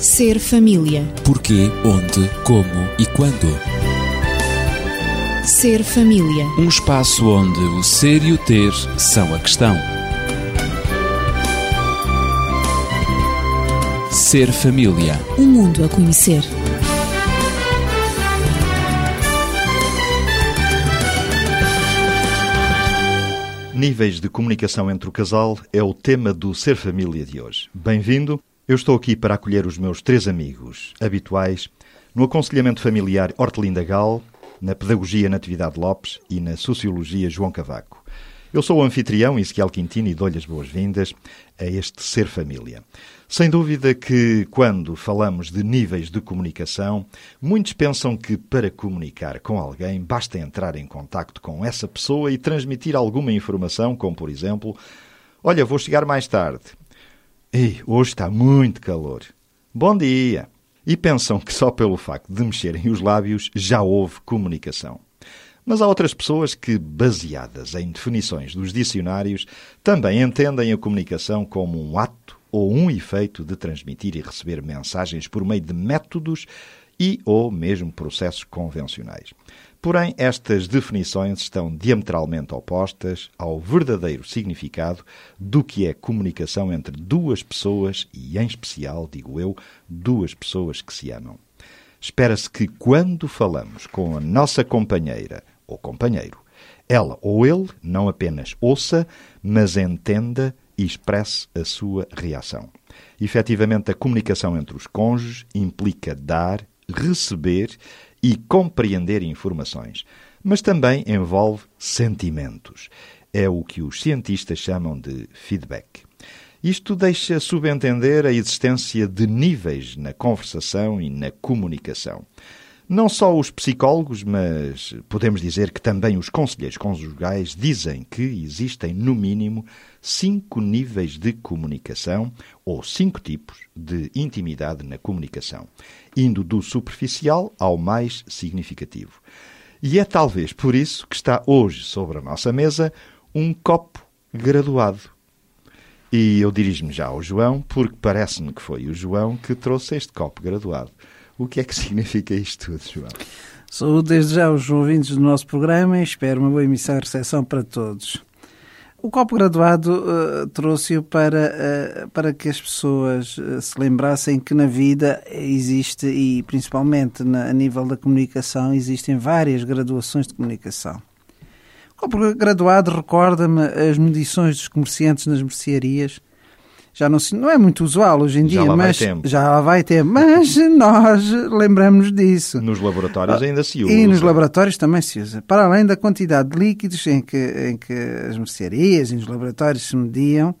Ser família. Porquê, onde, como e quando. Ser família. Um espaço onde o ser e o ter são a questão. Ser família. Um mundo a conhecer. Níveis de comunicação entre o casal é o tema do Ser Família de hoje. Bem-vindo. Eu estou aqui para acolher os meus três amigos habituais no aconselhamento familiar Hortelinda Gal, na pedagogia Natividade Lopes e na sociologia João Cavaco. Eu sou o anfitrião Ezequiel Quintino e dou-lhe as boas-vindas a este Ser Família. Sem dúvida que, quando falamos de níveis de comunicação, muitos pensam que para comunicar com alguém basta entrar em contacto com essa pessoa e transmitir alguma informação, como por exemplo: Olha, vou chegar mais tarde. Ei, hoje está muito calor. Bom dia! E pensam que só pelo facto de mexerem os lábios já houve comunicação. Mas há outras pessoas que, baseadas em definições dos dicionários, também entendem a comunicação como um ato ou um efeito de transmitir e receber mensagens por meio de métodos e ou mesmo processos convencionais. Porém, estas definições estão diametralmente opostas ao verdadeiro significado do que é comunicação entre duas pessoas e, em especial, digo eu, duas pessoas que se amam. Espera-se que, quando falamos com a nossa companheira ou companheiro, ela ou ele não apenas ouça, mas entenda e expresse a sua reação. Efetivamente, a comunicação entre os cônjuges implica dar, receber e compreender informações, mas também envolve sentimentos. É o que os cientistas chamam de feedback. Isto deixa subentender a existência de níveis na conversação e na comunicação. Não só os psicólogos, mas podemos dizer que também os conselheiros conjugais dizem que existem, no mínimo, cinco níveis de comunicação ou cinco tipos de intimidade na comunicação, indo do superficial ao mais significativo. E é talvez por isso que está hoje sobre a nossa mesa um copo graduado. E eu dirijo-me já ao João, porque parece-me que foi o João que trouxe este copo graduado. O que é que significa isto tudo, João? Saúde desde já os ouvintes do nosso programa e espero uma boa emissão e recepção para todos. O copo graduado uh, trouxe-o para, uh, para que as pessoas uh, se lembrassem que na vida existe, e principalmente na, a nível da comunicação, existem várias graduações de comunicação. O copo graduado recorda-me as medições dos comerciantes nas mercearias, já não, não é muito usual hoje em Já dia, mas tempo. já lá vai tempo. Mas nós lembramos disso. Nos laboratórios ainda se usa. E nos laboratórios também se usa. Para além da quantidade de líquidos em que, em que as mercearias e nos laboratórios se mediam,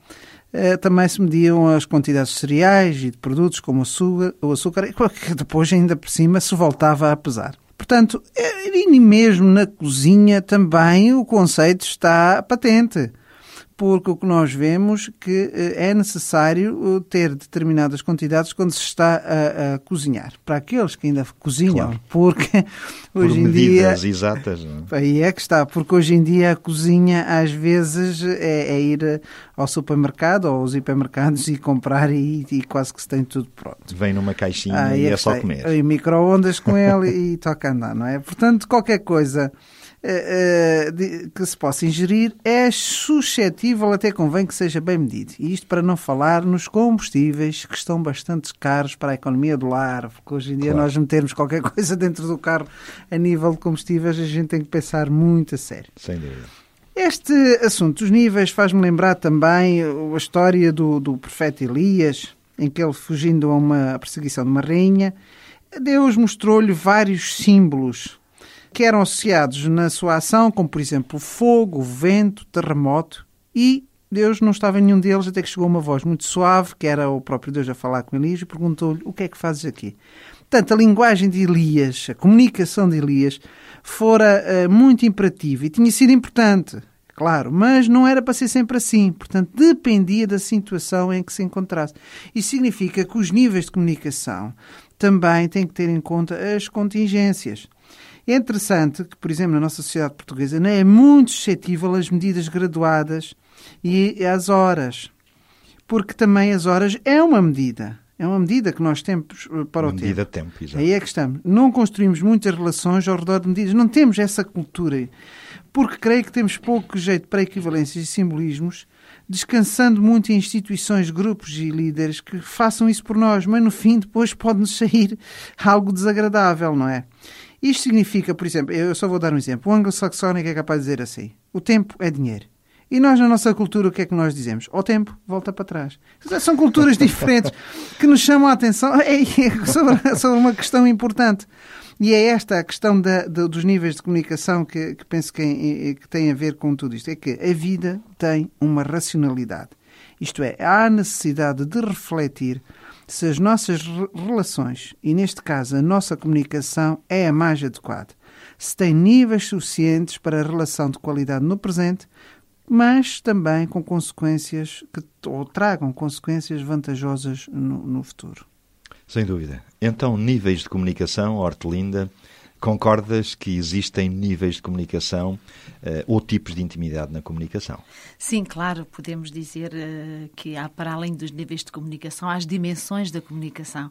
eh, também se mediam as quantidades de cereais e de produtos como o açúcar, o açúcar que depois ainda por cima se voltava a pesar. Portanto, eh, e mesmo na cozinha também o conceito está patente porque o que nós vemos que é necessário ter determinadas quantidades quando se está a, a cozinhar. Para aqueles que ainda cozinham, Claro. porque Por hoje em dia medidas exatas. não é? Aí é que está, porque hoje em dia a cozinha às vezes é, é ir ao supermercado ou aos hipermercados e comprar e, e quase que se tem tudo pronto. Vem numa caixinha Aí e é que só comer. Aí micro-ondas com ele e toca andar, não é? Portanto, qualquer coisa eh, eh, de- que se possa ingerir é suscetível, até convém que seja bem medido. E isto para não falar nos combustíveis que estão bastante caros para a economia do lar, porque hoje em dia Claro. nós metermos qualquer coisa dentro do carro a nível de combustíveis, a gente tem que pensar muito a sério. Sem dúvida. Este assunto dos níveis faz-me lembrar também a história do, do profeta Elias, em que ele, fugindo a uma perseguição de uma rainha, Deus mostrou-lhe vários símbolos que eram associados na sua ação, como por exemplo fogo, vento, terremoto, e Deus não estava em nenhum deles até que chegou uma voz muito suave, que era o próprio Deus a falar com Elias, e perguntou-lhe o que é que fazes aqui. Portanto, a linguagem de Elias, a comunicação de Elias, fora eh, muito imperativa e tinha sido importante, claro, mas não era para ser sempre assim. Portanto, dependia da situação em que se encontrasse. Isso significa que os níveis de comunicação também têm que ter em conta as contingências. É interessante que, por exemplo, na nossa sociedade portuguesa não é muito suscetível às medidas graduadas e às horas porque também as horas é uma medida. É uma medida que nós temos eh, para Uma o medida tempo. de tempo, exato. Aí é que estamos. Não construímos muitas relações ao redor de medidas. Não temos essa cultura. Porque creio que temos pouco jeito para equivalências e simbolismos, descansando muito em instituições, grupos e líderes que façam isso por nós, mas no fim depois pode-nos sair algo desagradável, não é? Isto significa, por exemplo, eu só vou dar um exemplo. O anglo-saxónico é capaz de dizer assim: o tempo é dinheiro. E nós, na nossa cultura, o que é que nós dizemos? O tempo volta para trás. São culturas diferentes que nos chamam a atenção é, é sobre, sobre uma questão importante. E é esta a questão da, da, dos níveis de comunicação que, que penso que, é, que tem a ver com tudo isto. É que a vida tem uma racionalidade. Isto é, há necessidade de refletir se as nossas relações, e neste caso a nossa comunicação, é a mais adequada. Se tem níveis suficientes para a relação de qualidade no presente, mas também com consequências que ou tragam consequências vantajosas no, no futuro. Sem dúvida. Então, níveis de comunicação, Hortelinda, Concordas que existem níveis de comunicação uh, ou tipos de intimidade na comunicação? Sim, claro, podemos dizer uh, que há, para além dos níveis de comunicação, há as dimensões da comunicação.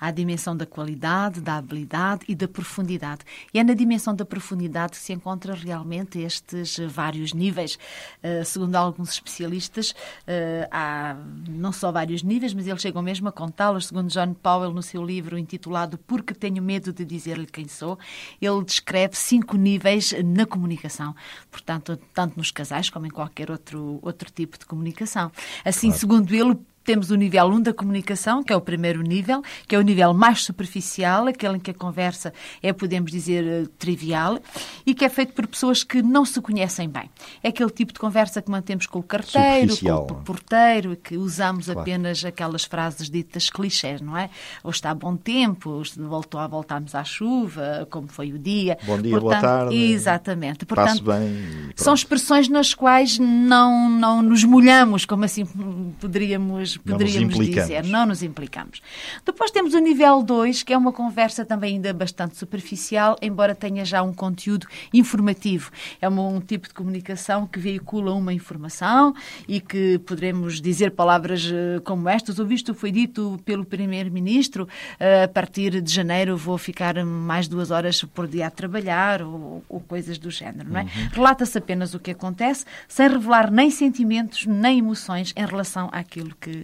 Há a dimensão da qualidade, da habilidade e da profundidade. E é na dimensão da profundidade que se encontra realmente estes vários níveis. Uh, segundo alguns especialistas, há não só vários níveis, mas eles chegam mesmo a contá-los. Segundo John Powell, no seu livro intitulado Porque Tenho Medo de Dizer-lhe Quem Sou, ele descreve cinco níveis na comunicação. Portanto, tanto nos casais como em qualquer outro, outro tipo de comunicação. Assim, claro. segundo ele, temos o nível 1 da comunicação, que é o primeiro nível, que é o nível mais superficial, aquele em que a conversa é, podemos dizer, eh, trivial, e que é feito por pessoas que não se conhecem bem. É aquele tipo de conversa que mantemos com o carteiro, com o porteiro, que usamos claro. apenas aquelas frases ditas clichés, não é? Ou está bom tempo, voltou a voltarmos à chuva, como foi o dia. Bom dia, Portanto, boa tarde. Exatamente. Portanto, bem. São expressões nas quais não, não nos molhamos, como assim poderíamos poderíamos não dizer. Não nos implicamos. Depois temos o nível 2, que é uma conversa também ainda bastante superficial, embora tenha já um conteúdo informativo. É um, um tipo de comunicação que veicula uma informação e que poderemos dizer palavras eh, como estas. O visto foi dito pelo Primeiro-Ministro, eh, a partir de janeiro vou ficar mais duas horas por dia a trabalhar ou, ou coisas do género. Não é? Uhum. Relata-se apenas o que acontece, sem revelar nem sentimentos nem emoções em relação àquilo que,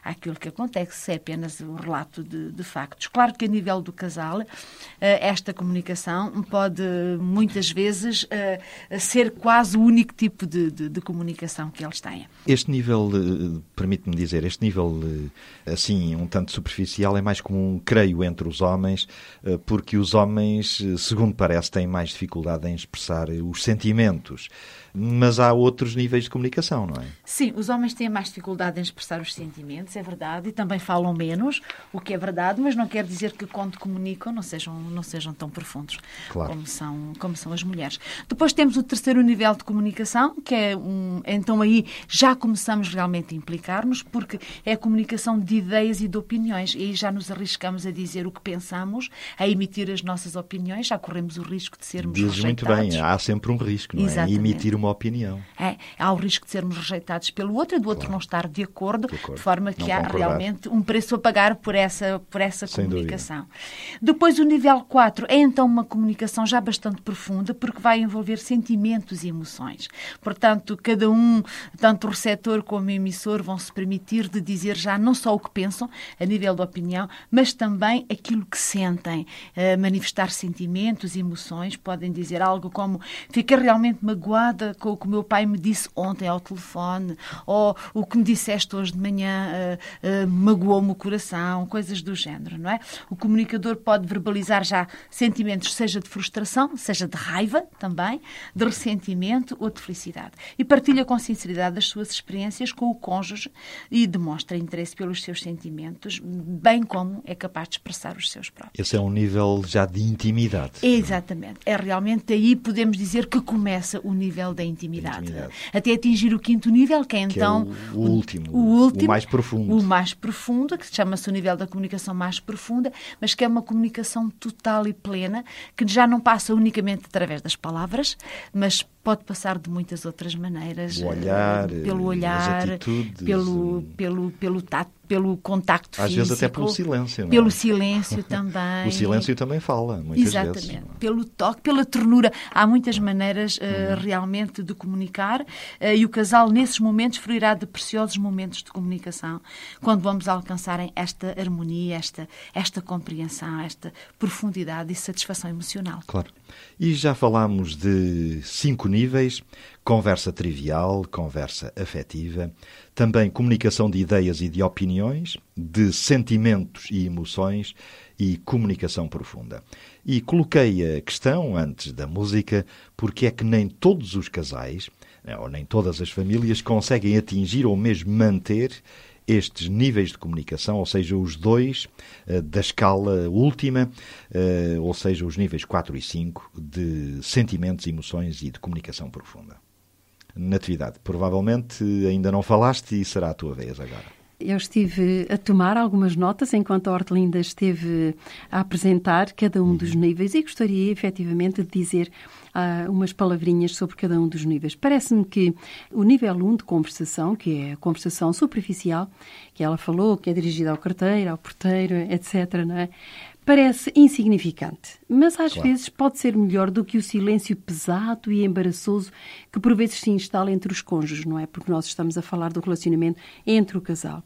àquilo que acontece, é apenas o relato de, de factos. Claro que a nível do casal, eh, esta comunicação pode muitas vezes eh, ser quase o único tipo de, de, de comunicação que eles têm. Este nível, eh, permite-me dizer, este nível assim, um tanto superficial, é mais comum, creio, entre os homens, porque os homens, segundo parece, têm mais dificuldade em expressar os sentimentos. Mas há outros níveis de comunicação, não é? Sim, os homens têm mais dificuldade em expressar os sentimentos, é verdade, e também falam menos, o que é verdade, mas não quer dizer que quando comunicam não sejam, não sejam tão profundos claro. como, são, como são as mulheres. Depois temos o terceiro nível de comunicação, que é um. Então aí já começamos realmente a implicar-nos, porque é a comunicação de ideias e de opiniões, e aí já nos arriscamos a dizer o que pensamos, a emitir as nossas opiniões, já corremos o risco de sermos Dizes rejeitados. muito bem, há sempre um risco, não é? Exatamente. Emitir uma opinião. É, há o risco de sermos rejeitados pelo outro e do outro claro. não estar de acordo, de, acordo. de forma que não há concordar. realmente um preço a pagar por essa, por essa Sem comunicação. Dúvida. Depois, o nível 4 é então uma comunicação já bastante profunda, porque vai envolver sentimentos e emoções. Portanto, cada um, tanto o receptor como o emissor, vão se permitir de dizer já não só o que pensam, a nível da opinião, mas também aquilo que sentem, uh, manifestar sentimentos e emoções. Podem dizer algo como: fiquei realmente magoada com o que o meu pai me disse ontem ao telefone, ou o que me disseste hoje de manhã uh, magoou-me o coração, coisas do género, não é? O comunicador pode verbalizar já sentimentos, seja de frustração, seja de raiva também, de ressentimento ou de felicidade. E partilha com sinceridade as suas experiências com o cônjuge e demonstra interesse pelos seus sentimentos, bem como é capaz de expressar os seus próprios. Esse é um nível já de intimidade. Exatamente. É realmente aí podemos dizer que começa o nível da intimidade. intimidade. Até atingir o quinto nível, que é então que é o, o, último, o, último, o mais profundo. O mais profundo, que chama-se o nível da comunicação mais profunda, mas que é uma comunicação total e plena, que já não passa unicamente através das palavras, mas pode passar de muitas outras maneiras. O olhar, pelo as olhar, atitudes, pelo, eh, pelo, pelo tato, pelo contacto Às físico. vezes até pelo silêncio, é? Pelo silêncio também. O silêncio também fala, muitas Exatamente. vezes. Pelo toque, pela ternura. Há muitas maneiras uh, realmente de comunicar uh, e o casal, nesses momentos, fruirá de preciosos momentos de comunicação quando vamos alcançarem esta harmonia, esta, esta compreensão, esta profundidade e satisfação emocional. Claro. E já falámos de cinco níveis: conversa trivial, conversa afetiva, também comunicação de ideias e de opiniões, de sentimentos e emoções e comunicação profunda. E coloquei a questão antes da música, porque é que nem todos os casais, né, ou nem todas as famílias, conseguem atingir ou mesmo manter estes níveis de comunicação, ou seja, os dois uh, da escala última, uh, ou seja, os níveis 4 e 5 de sentimentos, emoções e de comunicação profunda. Natividade, provavelmente ainda não falaste e será a tua vez agora. Eu estive a tomar algumas notas enquanto a Hortelinda esteve a apresentar cada um dos níveis e gostaria efetivamente de dizer uh, umas palavrinhas sobre cada um dos níveis. Parece-me que o nível 1 de conversação, que é a conversação superficial, que ela falou, que é dirigida ao carteiro, ao porteiro, etc., não é? Parece insignificante, mas às Claro. vezes pode ser melhor do que o silêncio pesado e embaraçoso que por vezes se instala entre os cônjuges, não é? Porque nós estamos a falar do relacionamento entre o casal.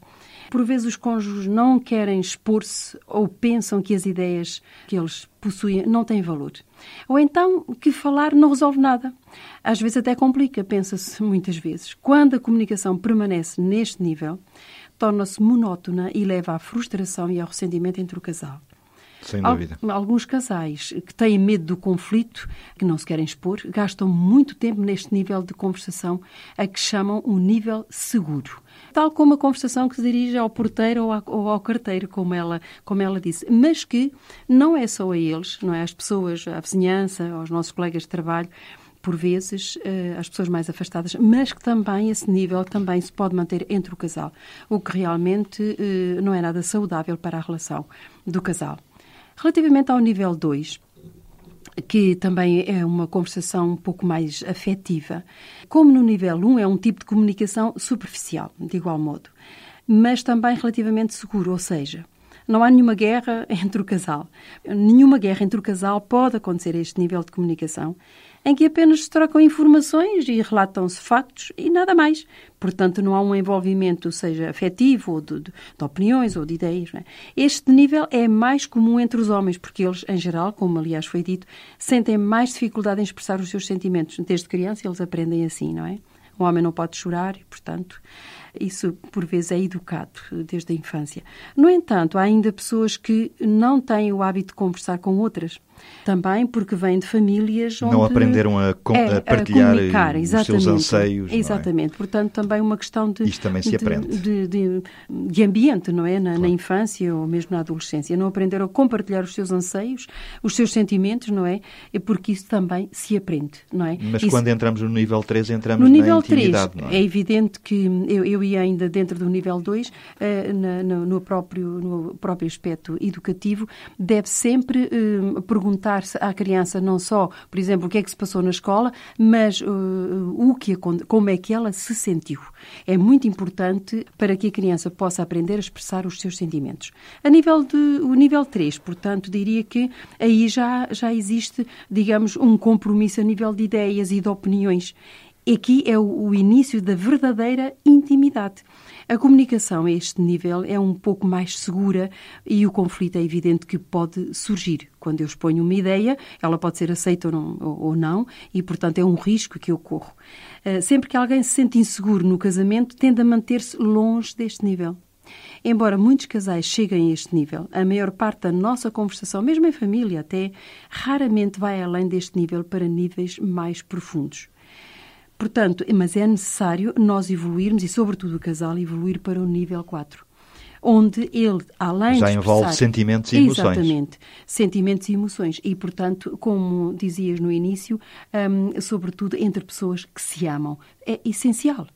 Por vezes os cônjuges não querem expor-se ou pensam que as ideias que eles possuem não têm valor. Ou então que falar não resolve nada. Às vezes até complica, pensa-se muitas vezes. Quando a comunicação permanece neste nível, torna-se monótona e leva à frustração e ao ressentimento entre o casal. Sem dúvida. Alguns casais que têm medo do conflito, que não se querem expor, gastam muito tempo neste nível de conversação, a que chamam o nível seguro. Tal como a conversação que se dirige ao porteiro ou, ao carteiro, como ela, como ela disse. Mas que não é só a eles, não é? Às pessoas, à vizinhança, aos nossos colegas de trabalho, por vezes, eh, às pessoas mais afastadas, mas que também esse nível também se pode manter entre o casal, o que realmente eh, não é nada saudável para a relação do casal. Relativamente ao nível 2, que também é uma conversação um pouco mais afetiva. Como no nível 1 é um tipo de comunicação superficial, de igual modo, mas também relativamente seguro, ou seja, não há nenhuma guerra entre o casal. Nenhuma guerra entre o casal pode acontecer a este nível de comunicação, em que apenas se trocam informações e relatam-se factos e nada mais. Portanto, não há um envolvimento, seja afetivo, ou de, de- de opiniões ou de ideias. é? Este nível é mais comum entre os homens, porque eles, em geral, como aliás foi dito, sentem mais dificuldade em expressar os seus sentimentos. Desde criança eles aprendem assim, não é? O homem não pode chorar e, portanto, isso por vezes é educado desde a infância. No entanto, há ainda pessoas que não têm o hábito de conversar com outras. Também porque vêm de famílias onde... Não aprenderam a, com- É, a partilhar eh, os seus anseios. é? Exatamente. Portanto, também uma questão de... Isto também se de- aprende. De, de- de ambiente, não é? Na, na infância ou mesmo na adolescência. Não aprenderam a compartilhar os seus anseios, os seus sentimentos, não é? É porque isso também se aprende, não é? Mas Isso- quando entramos no nível 3, entramos no na nível 3, intimidade, não é? é evidente que eu, eu ia ainda dentro do nível 2, eh, na- no, no próprio, no próprio aspecto educativo, deve sempre eh, perguntar-se à criança não só, por exemplo, o que é que se passou na escola, mas eh, o que, como é que ela se sentiu. É muito importante para que a criança possa aprender a expressar os seus sentimentos. A nível de, o nível 3, portanto, diria que aí já, já existe, digamos, um compromisso a nível de ideias e de opiniões. Aqui é o, início da verdadeira intimidade. A comunicação a este nível é um pouco mais segura e o conflito é evidente que pode surgir. Quando eu exponho uma ideia, ela pode ser aceita ou não, ou- não e, portanto, é um risco que eu corro. Eh, Sempre que alguém se sente inseguro no casamento, tende a manter-se longe deste nível. Embora muitos casais cheguem a este nível, a maior parte da nossa conversação, mesmo em família até, raramente vai além deste nível para níveis mais profundos. Portanto, mas é necessário nós evoluirmos e, sobretudo, o casal evoluir para o nível 4, onde ele, além Já de envolve expressar- sentimentos e emoções. Exatamente, sentimentos e emoções. E, portanto, como dizias no início, hum, sobretudo entre pessoas que se amam. É essencial.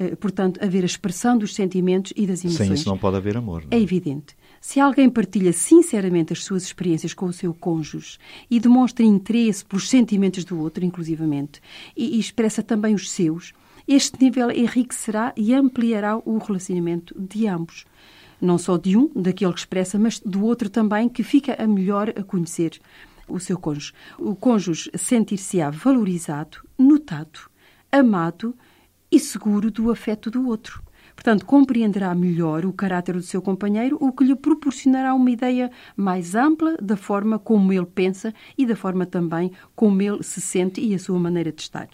eh, portanto, haver a expressão dos sentimentos e das emoções. Sem isso não pode haver amor. Não É evidente. Se alguém partilha sinceramente as suas experiências com o seu cônjuge e demonstra interesse pelos sentimentos do outro, inclusivamente, e, e expressa também os seus, este nível enriquecerá e ampliará o relacionamento de ambos. Não só de um, daquele que expressa, mas do outro também, que fica a melhor a conhecer o seu cônjuge. O cônjuge sentir-se-á valorizado, notado, amado e seguro do afeto do outro. Portanto, compreenderá melhor o caráter do seu companheiro, o que lhe proporcionará uma ideia mais ampla da forma como ele pensa e da forma também como ele se sente e a sua maneira de estar.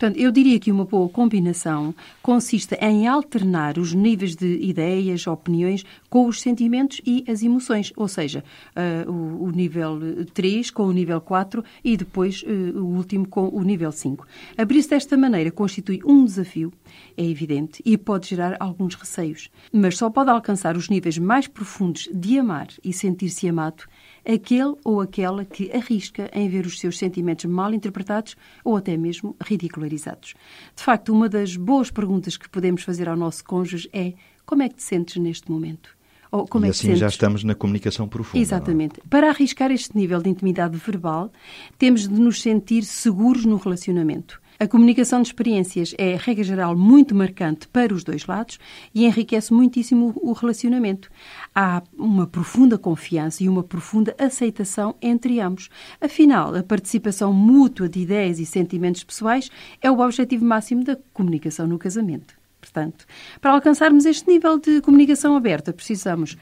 Portanto, eu diria que uma boa combinação consiste em alternar os níveis de ideias, opiniões com os sentimentos e as emoções, ou seja, uh, o, o, nível 3 com o nível 4 e depois uh, o último com o nível 5. Abrir-se desta maneira constitui um desafio, é evidente, e pode gerar alguns receios, mas só pode alcançar os níveis mais profundos de amar e sentir-se amado aquele ou aquela que arrisca em ver os seus sentimentos mal interpretados ou até mesmo ridicularizados. De facto, uma das boas perguntas que podemos fazer ao nosso cônjuge é como é que te sentes neste momento? Ou como e é assim já estamos na comunicação profunda. É? Exatamente. É? Para arriscar este nível de intimidade verbal, temos de nos sentir seguros no relacionamento. A comunicação de experiências é, regra geral, muito marcante para os dois lados e enriquece muitíssimo o relacionamento. Há uma profunda confiança e uma profunda aceitação entre ambos. Afinal, a participação mútua de ideias e sentimentos pessoais é o objetivo máximo da comunicação no casamento. Portanto, para alcançarmos este nível de comunicação aberta, precisamos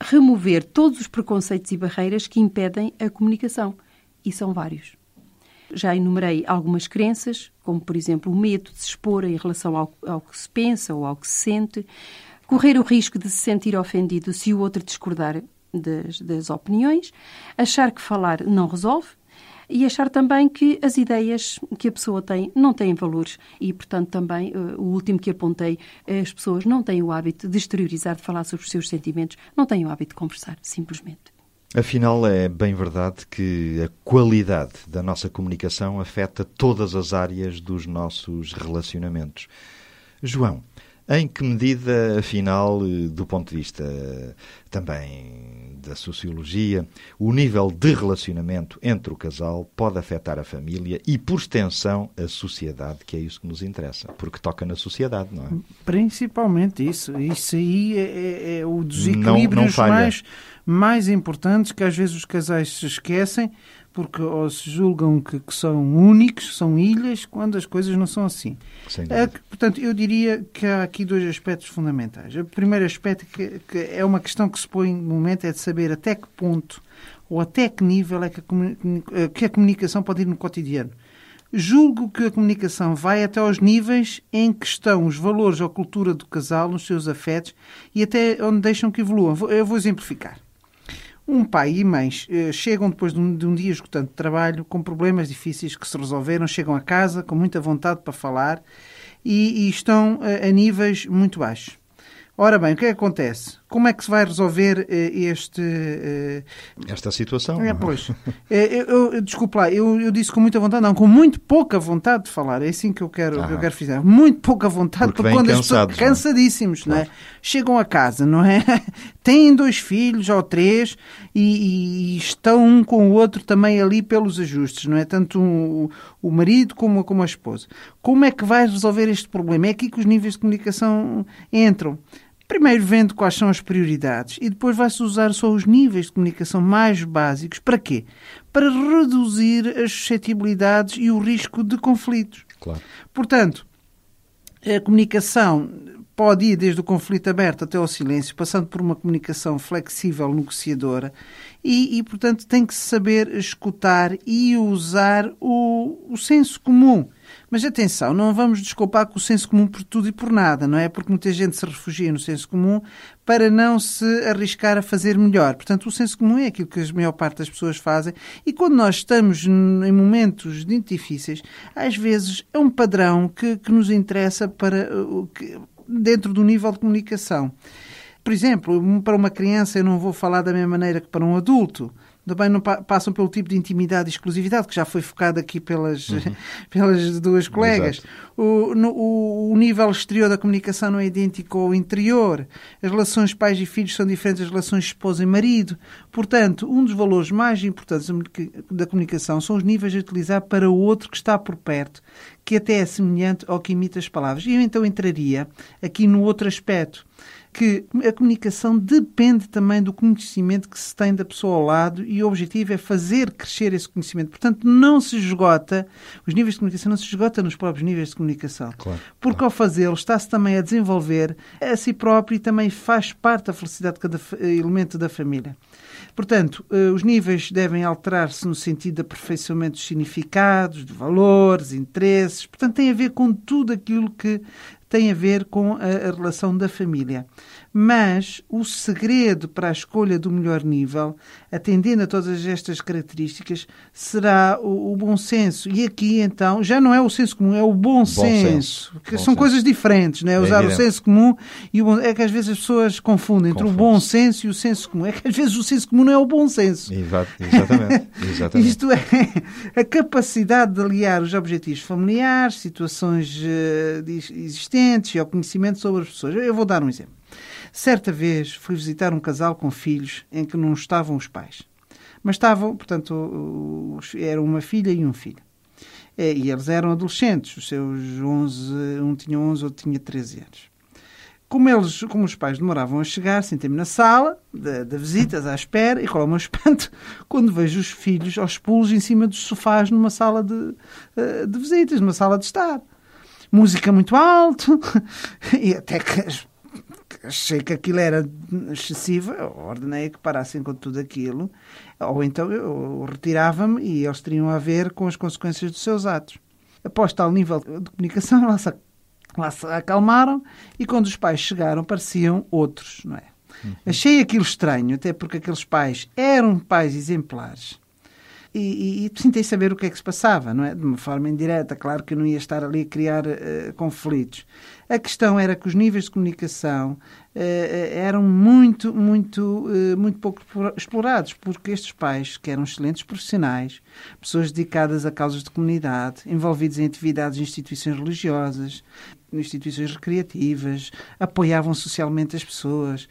remover todos os preconceitos e barreiras que impedem a comunicação. E são vários. Já enumerei algumas crenças, como, por exemplo, o medo de se expor em relação ao, ao que se pensa ou ao que se sente, correr o risco de se sentir ofendido se o outro discordar das, das opiniões, achar que falar não resolve, e achar também que as ideias que a pessoa tem não têm valores e, portanto, também eh, o último que apontei, as pessoas não têm o hábito de exteriorizar, de falar sobre os seus sentimentos, não têm o hábito de conversar, simplesmente. Afinal, é bem verdade que a qualidade da nossa comunicação afeta todas as áreas dos nossos relacionamentos. João, em que medida, afinal, do ponto de vista também da sociologia, o nível de relacionamento entre o casal pode afetar a família e, por extensão, a sociedade, que é isso que nos interessa, porque toca na sociedade, não é? Principalmente isso. Isso aí é, é, é o desequilíbrios mais mais importantes que às vezes os casais se esquecem porque ou se julgam que, que são únicos, são ilhas, quando as coisas não são assim. É, portanto, eu diria que há aqui dois aspectos fundamentais. O primeiro aspecto, que, que, é uma questão que se põe no momento, é de saber até que ponto ou até que nível é que a, que a comunicação pode ir no cotidiano. Julgo que a comunicação vai até aos níveis em que estão os valores ou cultura do casal, nos seus afetos e até onde deixam que evoluam. Eu vou exemplificar. Um pai e mães eh, chegam depois de um, de um, dia esgotante de trabalho, com problemas difíceis que se resolveram, chegam a casa com muita vontade para falar e, e estão a, a níveis muito baixos. Ora bem, o que é que acontece? Como é que se vai resolver uh, este... Uh, Esta situação? É, pois. eu, eu, desculpe lá, eu, eu, disse com muita vontade, não, com muito pouca vontade de falar. É assim que eu quero, que eu quero fazer. Muito pouca vontade, porque, porque quando as pessoas... É? Cansadíssimos, claro. não é? Chegam a casa, não é? Têm dois filhos ou três e, e, estão um com o outro também ali pelos ajustes, não é? Tanto o, o marido como, como a esposa. Como é que vai resolver este problema? É aqui que os níveis de comunicação entram. Primeiro vendo quais são as prioridades e depois vai-se usar só os níveis de comunicação mais básicos. Para quê? Para reduzir as suscetibilidades e o risco de conflitos. Claro. Portanto, a comunicação pode ir desde o conflito aberto até ao silêncio, passando por uma comunicação flexível, negociadora, e, e portanto, tem que saber escutar e usar o, o senso comum. Mas atenção, não vamos desculpar com o senso comum por tudo e por nada, não é? Porque muita gente se refugia no senso comum para não se arriscar a fazer melhor. Portanto, o senso comum é aquilo que a maior parte das pessoas fazem e quando nós estamos em momentos difíceis, às vezes é um padrão que, que nos interessa para dentro do nível de comunicação. Por exemplo, para uma criança eu não vou falar da mesma maneira que para um adulto também não pa passam pelo tipo de intimidade e exclusividade que já foi focado aqui pelas, uhum. pelas duas colegas. O, no, o, o, nível exterior da comunicação não é idêntico ao interior. As relações pais e filhos são diferentes das relações esposa e marido. Portanto, um dos valores mais importantes da comunicação são os níveis a utilizar para o outro que está por perto, que até é semelhante ao que imita as palavras. E eu então entraria aqui no outro aspecto que a comunicação depende também do conhecimento que se tem da pessoa ao lado e o objetivo é fazer crescer esse conhecimento. Portanto, não se esgota, os níveis de comunicação não se esgota nos próprios níveis de comunicação. Claro, porque claro. ao fazê-lo está-se também a desenvolver a si próprio e também faz parte da felicidade de cada elemento da família. Portanto, eh, os níveis devem alterar-se no sentido de aperfeiçoamento dos significados, de valores, interesses. Portanto, tem a ver com tudo aquilo que tem a ver com a, a relação da família mas o segredo para a escolha do melhor nível, atendendo a todas estas características, será o, o bom senso. E aqui, então, já não é o senso comum, é o bom, bom senso, senso. que bom são senso. coisas diferentes, não é? é Usar evidente. o senso comum e o bom... É que às vezes as pessoas confundem entre o bom senso e o senso comum. É que às vezes o senso comum não é o bom senso. Exatamente. Exatamente. Isto é a capacidade de aliar os objetivos familiares, situações uh, existentes e ao conhecimento sobre as pessoas. Eu vou dar um exemplo. Certa vez fui visitar um casal com filhos em que não estavam os pais. Mas estavam, portanto, era uma filha e um filho. É, e eles eram adolescentes, os seus 11, um tinha 11, outro tinha 13 anos. Como, eles, como os pais demoravam a chegar, sentei-me na sala de, de, visitas à espera e qual é o meu espanto quando vejo os filhos aos pulos em cima dos sofás numa sala de, eh, de visitas, numa sala de estar. Música muito alto e até que achei que aquilo era excessivo, eu ordenei que parassem com tudo aquilo, ou então eu retirava-me e eles teriam a ver com as consequências dos seus atos. Após tal nível de comunicação, lá se, lá se acalmaram e quando os pais chegaram pareciam outros, não é? Uhum. Achei aquilo estranho, até porque aqueles pais eram pais exemplares. E, e, e tentei saber o que é que se passava, não é? De uma forma indireta, claro que eu não ia estar ali a criar uh, conflitos. A questão era que os níveis de comunicação uh, eram muito, muito, uh, muito pouco explorados, porque estes pais, que eram excelentes profissionais, pessoas dedicadas a causas de comunidade, envolvidos em atividades de instituições religiosas, instituições recreativas, apoiavam socialmente as pessoas,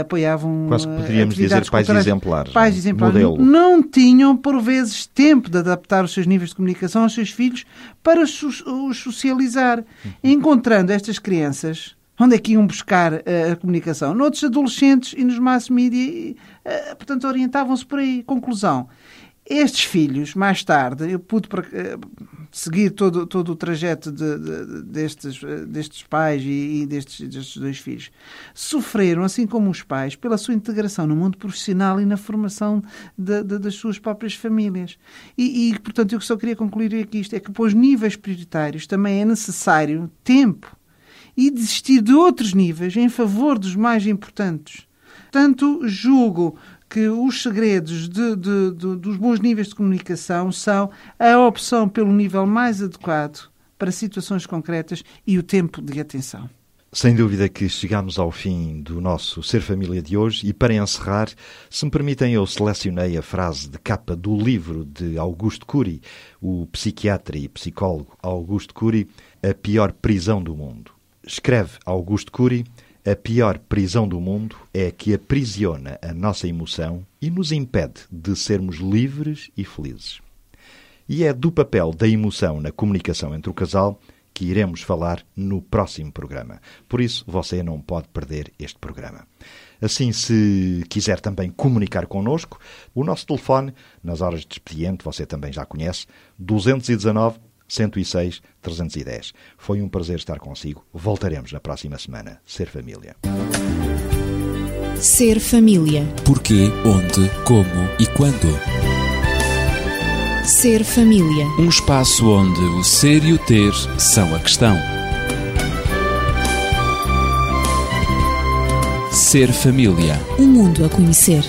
apoiavam. Quase poderíamos dizer pais exemplares. Pais exemplares. Modelo. Não tinham, por vezes, tempo de adaptar os seus níveis de comunicação aos seus filhos para os socializar. Uhum. Encontrando estas crianças, onde é que iam buscar uh, a comunicação? Noutros adolescentes e nos mass media, uh, portanto, orientavam-se por aí. Conclusão. Estes filhos, mais tarde, eu pude uh, seguir todo, todo o trajeto de, de, destes, destes pais e, e destes, destes dois filhos, sofreram, assim como os pais, pela sua integração no mundo profissional e na formação de, das suas próprias famílias. E, e, portanto, eu só queria concluir aqui isto, é que para os níveis prioritários também é necessário tempo e desistir de outros níveis em favor dos mais importantes. Portanto, julgo que os segredos de, de, de, dos bons níveis de comunicação são a opção pelo nível mais adequado para situações concretas e o tempo de atenção. Sem dúvida que chegamos ao fim do nosso Ser Família de hoje e para encerrar, se me permitem, eu selecionei a frase de capa do livro de Augusto Cury, o psiquiatra e psicólogo Augusto Cury, A Pior Prisão do Mundo. Escreve Augusto Cury: a pior prisão do mundo é a que aprisiona a nossa emoção e nos impede de sermos livres e felizes. E é do papel da emoção na comunicação entre o casal que iremos falar no próximo programa. Por isso, você não pode perder este programa. Assim, se quiser também comunicar connosco, o nosso telefone, nas horas de expediente, você também já conhece, 219 106 310. Foi um prazer estar consigo. Voltaremos na próxima semana. Ser Família. Ser Família. Porquê, onde, como e quando. Ser Família. Um espaço onde o ser e o ter são a questão. Ser Família. Um mundo a conhecer.